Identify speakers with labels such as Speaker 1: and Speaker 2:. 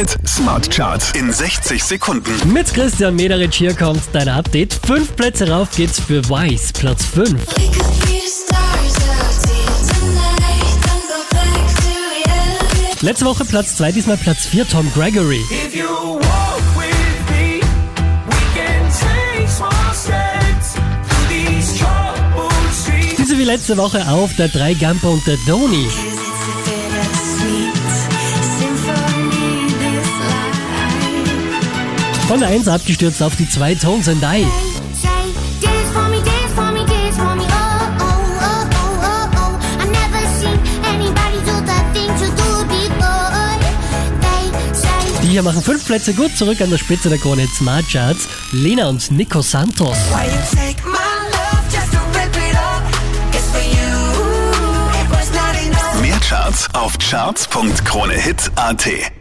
Speaker 1: Hit Smart Charts in 60 Sekunden.
Speaker 2: Mit Christian Mederich hier kommt dein Update. Fünf Plätze rauf geht's für Wise, Platz 5.
Speaker 3: We could be the stars out here tonight. Don't go back to reality.
Speaker 2: Letzte Woche Platz 2, diesmal Platz 4, Tom Gregory.
Speaker 4: Me.
Speaker 2: Diese wie letzte Woche auf der 3 Gamper und der Doni. Von der 1 abgestürzt auf die 2 Tones and I. Die hier machen fünf Plätze gut zurück an der Spitze der Krone Hit Smart Charts. Lena und Nico Santos.
Speaker 1: Mehr Charts auf charts.kronehit.at.